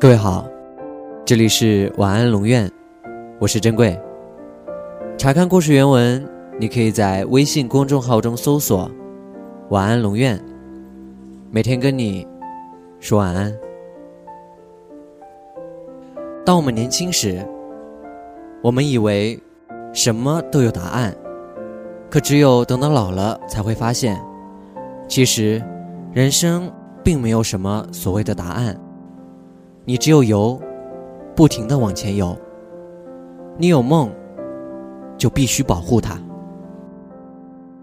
各位好，这里是晚安龙院，我是珍贵。查看故事原文，你可以在微信公众号中搜索“晚安龙院”，每天跟你说晚安。当我们年轻时，我们以为什么都有答案，可只有等到老了，才会发现，其实人生并没有什么所谓的答案。你只有游，不停的往前游。你有梦，就必须保护它。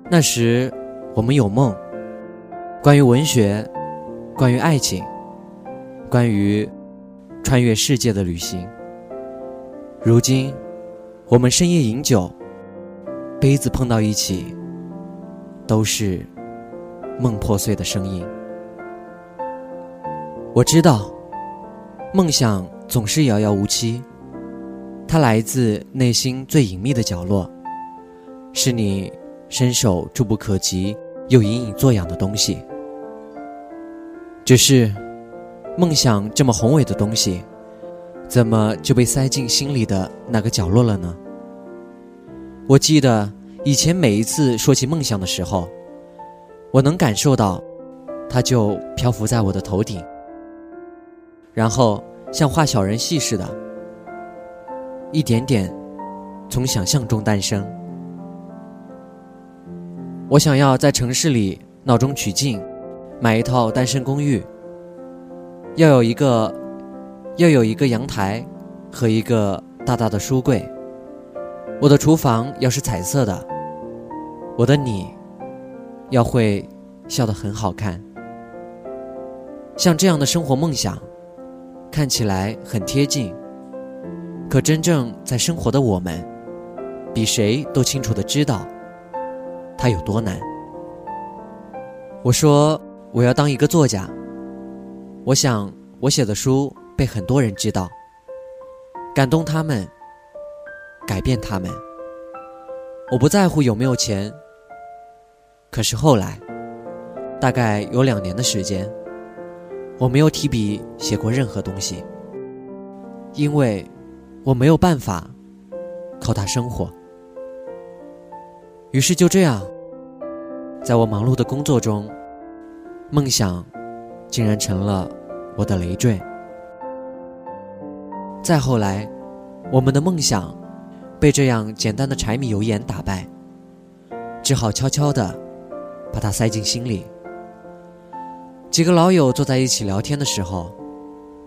那时，我们有梦，关于文学，关于爱情，关于穿越世界的旅行。如今，我们深夜饮酒，杯子碰到一起，都是梦破碎的声音。我知道。梦想总是遥遥无期，它来自内心最隐秘的角落，是你伸手触不可及又隐隐作痒的东西。只是，梦想这么宏伟的东西，怎么就被塞进心里的那个角落了呢？我记得以前每一次说起梦想的时候，我能感受到，它就漂浮在我的头顶。然后像画小人戏似的，一点点从想象中诞生。我想要在城市里闹中取静，买一套单身公寓，要有一个要有一个阳台和一个大大的书柜。我的厨房要是彩色的，我的你要会笑得很好看。像这样的生活梦想。看起来很贴近，可真正在生活的我们，比谁都清楚的知道，它有多难。我说我要当一个作家，我想我写的书被很多人知道，感动他们，改变他们。我不在乎有没有钱。可是后来，大概有两年的时间。我没有提笔写过任何东西，因为我没有办法靠它生活。于是就这样，在我忙碌的工作中，梦想竟然成了我的累赘。再后来，我们的梦想被这样简单的柴米油盐打败，只好悄悄地把它塞进心里。几个老友坐在一起聊天的时候，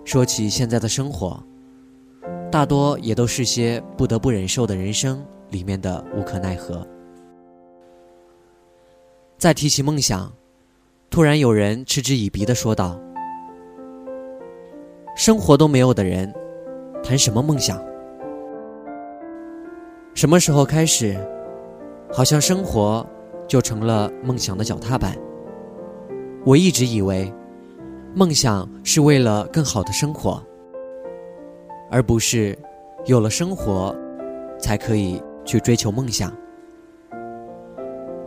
说起现在的生活，大多也都是些不得不忍受的人生里面的无可奈何。再提起梦想，突然有人嗤之以鼻的说道：“生活都没有的人，谈什么梦想？什么时候开始，好像生活就成了梦想的脚踏板？”我一直以为，梦想是为了更好的生活，而不是有了生活才可以去追求梦想。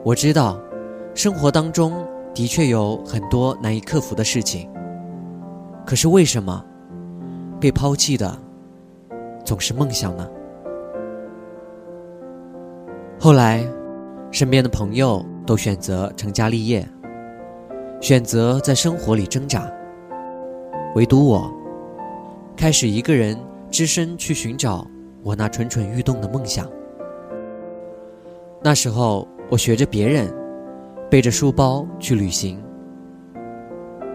我知道，生活当中的确有很多难以克服的事情，可是为什么被抛弃的总是梦想呢？后来，身边的朋友都选择成家立业。选择在生活里挣扎，唯独我，开始一个人只身去寻找我那蠢蠢欲动的梦想。那时候，我学着别人，背着书包去旅行，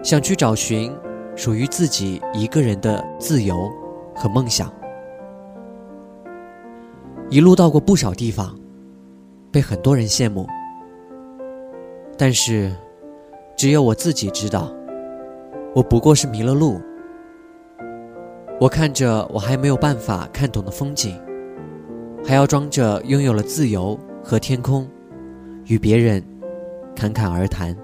想去找寻属于自己一个人的自由和梦想。一路到过不少地方，被很多人羡慕，但是。只有我自己知道，我不过是迷了路。我看着我还没有办法看懂的风景，还要装着拥有了自由和天空，与别人侃侃而谈。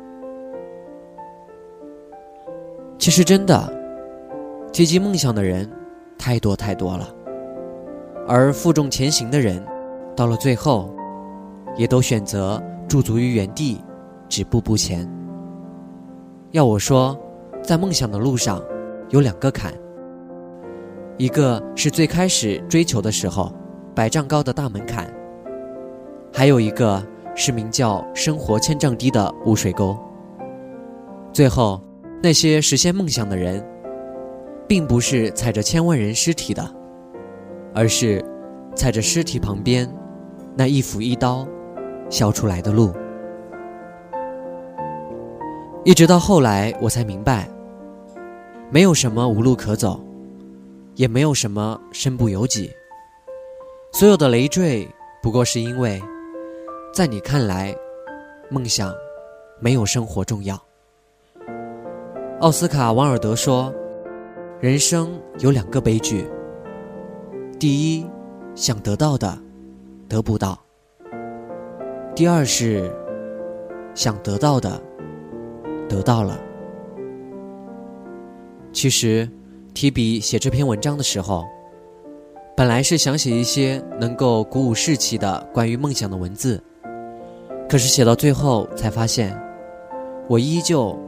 其实真的，提及梦想的人太多太多了，而负重前行的人，到了最后，也都选择驻足于原地，止步不前。要我说，在梦想的路上，有两个坎，一个是最开始追求的时候，百丈高的大门槛；还有一个是名叫生活千丈低的污水沟。最后，那些实现梦想的人，并不是踩着千万人尸体的，而是踩着尸体旁边那一斧一刀削出来的路。一直到后来，我才明白，没有什么无路可走，也没有什么身不由己。所有的累赘，不过是因为，在你看来，梦想没有生活重要。奥斯卡·王尔德说：“人生有两个悲剧，第一，想得到的得不到；第二是，想得到的。”得到了。其实，提笔写这篇文章的时候，本来是想写一些能够鼓舞士气的关于梦想的文字，可是写到最后才发现，我依旧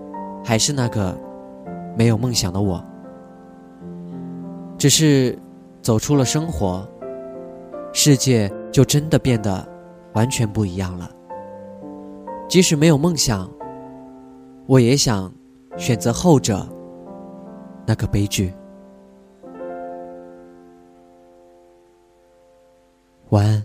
还是那个没有梦想的我。只是走出了生活，世界就真的变得完全不一样了。即使没有梦想。我也想选择后者，那个悲剧。晚安。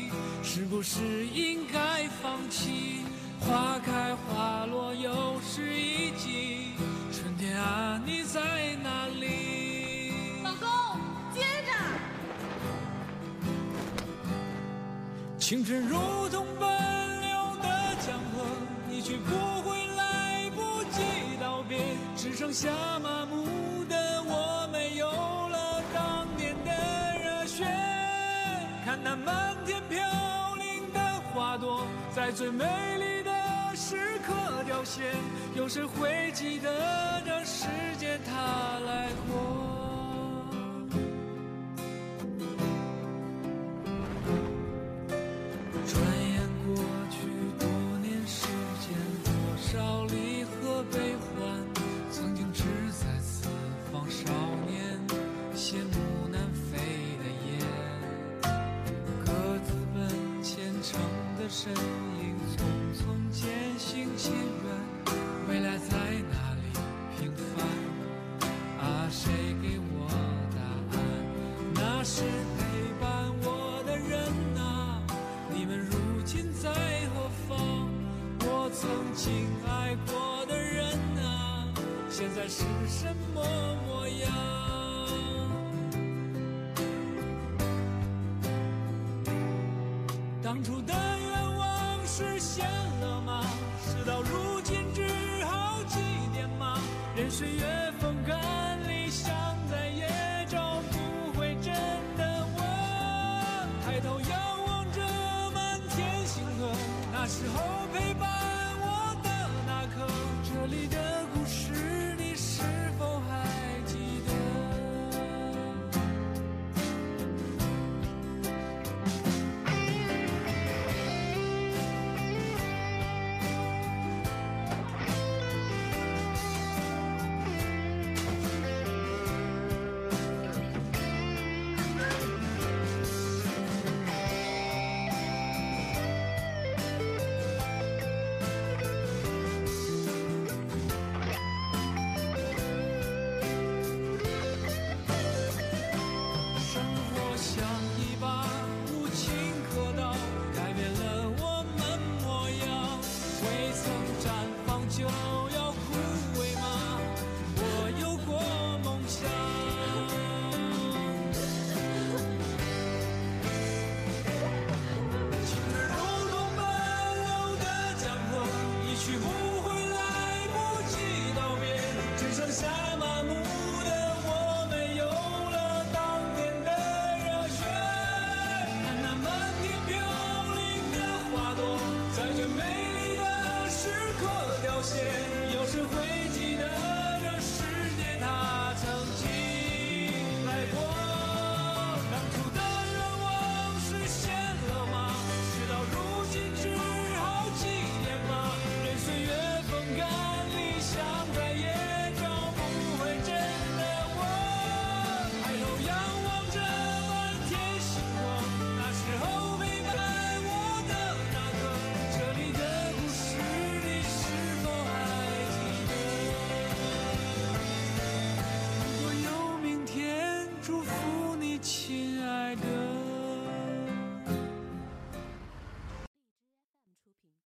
是不是应该放弃？花开花落又是一季，春天啊，你在哪里？老公，接着。青春如同奔流的江河，你却不会来不及道别，只剩下麻木的我，没有了当年的热血。看那漫天飘朵，在最美丽的。时刻凋谢，有谁会记得这世界它来过？身影，匆匆渐。行渐远，未来在哪里？平凡啊，谁给我答案？那是陪伴我的人啊，你们如今在何方？我曾经爱过的人啊，现在是什么模样？